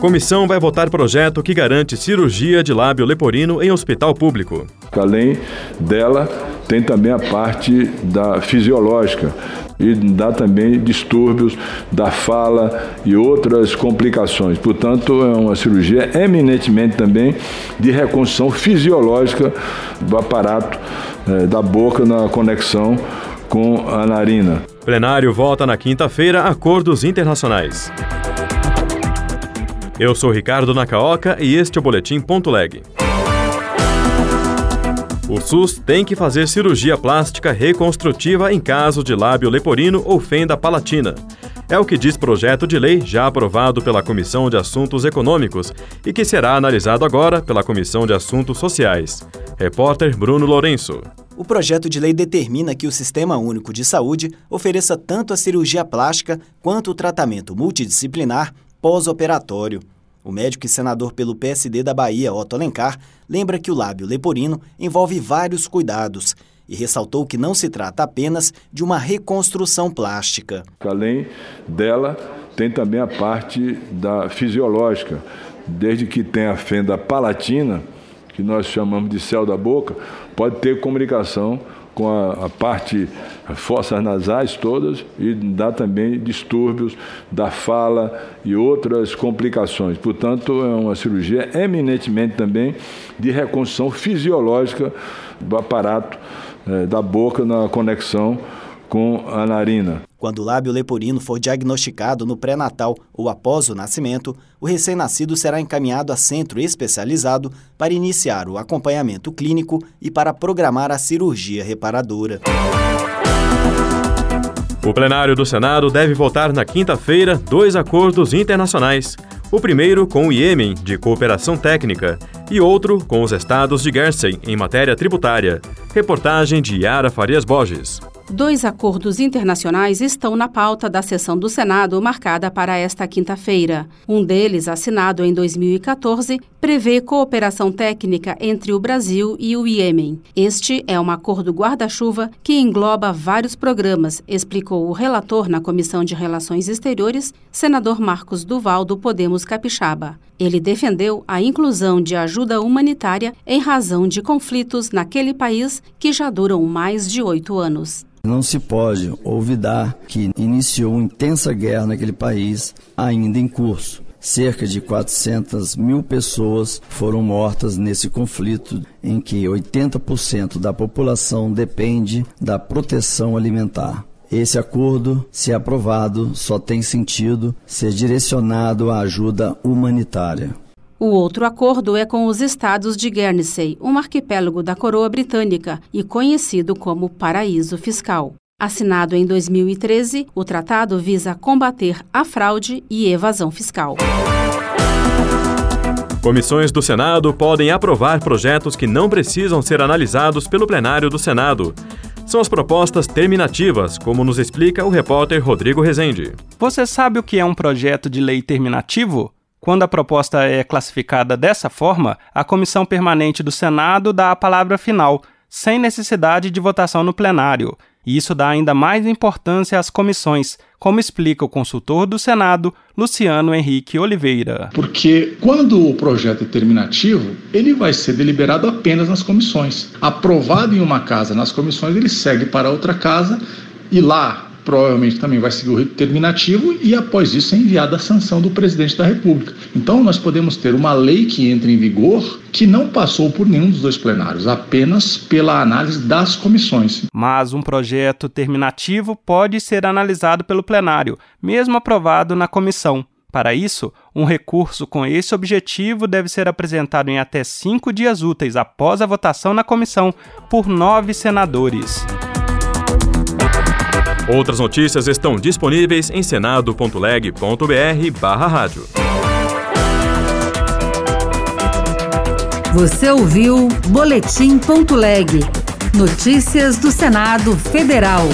Comissão vai votar projeto que garante cirurgia de lábio leporino em hospital público. Além dela, tem também a parte da fisiológica e dá também distúrbios da fala e outras complicações. Portanto, é uma cirurgia eminentemente também de reconstrução fisiológica do aparato eh, da boca na conexão com a narina. Plenário vota na quinta-feira acordos internacionais. Eu sou Ricardo Nacaoca e este é o Boletim Ponto Leg. O SUS tem que fazer cirurgia plástica reconstrutiva em caso de lábio leporino ou fenda palatina. É o que diz projeto de lei já aprovado pela Comissão de Assuntos Econômicos e que será analisado agora pela Comissão de Assuntos Sociais. Repórter Bruno Lourenço. O projeto de lei determina que o Sistema Único de Saúde ofereça tanto a cirurgia plástica quanto o tratamento multidisciplinar pós-operatório. O médico e senador pelo PSD da Bahia, Otto Alencar, lembra que o lábio leporino envolve vários cuidados e ressaltou que não se trata apenas de uma reconstrução plástica. Além dela, tem também a parte da fisiológica. Desde que tem a fenda palatina, que nós chamamos de céu da boca, pode ter comunicação com a, a parte fossas nasais todas e dá também distúrbios da fala e outras complicações. Portanto, é uma cirurgia eminentemente também de reconstrução fisiológica do aparato eh, da boca na conexão com a narina. Quando o lábio leporino for diagnosticado no pré-natal ou após o nascimento, o recém-nascido será encaminhado a centro especializado para iniciar o acompanhamento clínico e para programar a cirurgia reparadora. O plenário do Senado deve votar na quinta-feira dois acordos internacionais. O primeiro com o Iêmen, de cooperação técnica, e outro com os estados de Guernsey, em matéria tributária. Reportagem de Yara Farias Borges. Dois acordos internacionais estão na pauta da sessão do Senado marcada para esta quinta-feira. Um deles, assinado em 2014, prevê cooperação técnica entre o Brasil e o Iêmen. Este é um acordo guarda-chuva que engloba vários programas, explicou o relator na Comissão de Relações Exteriores, senador Marcos Duval, do Podemos Capixaba. Ele defendeu a inclusão de ajuda humanitária em razão de conflitos naquele país que já duram mais de oito anos. Não se pode olvidar que iniciou uma intensa guerra naquele país, ainda em curso. Cerca de 400 mil pessoas foram mortas nesse conflito, em que 80% da população depende da proteção alimentar. Esse acordo, se aprovado, só tem sentido ser direcionado à ajuda humanitária. O outro acordo é com os estados de Guernsey, um arquipélago da coroa britânica e conhecido como Paraíso Fiscal. Assinado em 2013, o tratado visa combater a fraude e evasão fiscal. Comissões do Senado podem aprovar projetos que não precisam ser analisados pelo plenário do Senado. São as propostas terminativas, como nos explica o repórter Rodrigo Rezende. Você sabe o que é um projeto de lei terminativo? Quando a proposta é classificada dessa forma, a comissão permanente do Senado dá a palavra final, sem necessidade de votação no plenário. E isso dá ainda mais importância às comissões, como explica o consultor do Senado, Luciano Henrique Oliveira. Porque quando o projeto é terminativo, ele vai ser deliberado apenas nas comissões. Aprovado em uma casa nas comissões, ele segue para outra casa e lá provavelmente também vai seguir o rito terminativo e após isso é enviada a sanção do presidente da República. Então nós podemos ter uma lei que entra em vigor que não passou por nenhum dos dois plenários, apenas pela análise das comissões. Mas um projeto terminativo pode ser analisado pelo plenário, mesmo aprovado na comissão. Para isso, um recurso com esse objetivo deve ser apresentado em até cinco dias úteis após a votação na comissão por nove senadores. Outras notícias estão disponíveis em senado.leg.br rádio. Você ouviu Boletim.leg. Notícias do Senado Federal.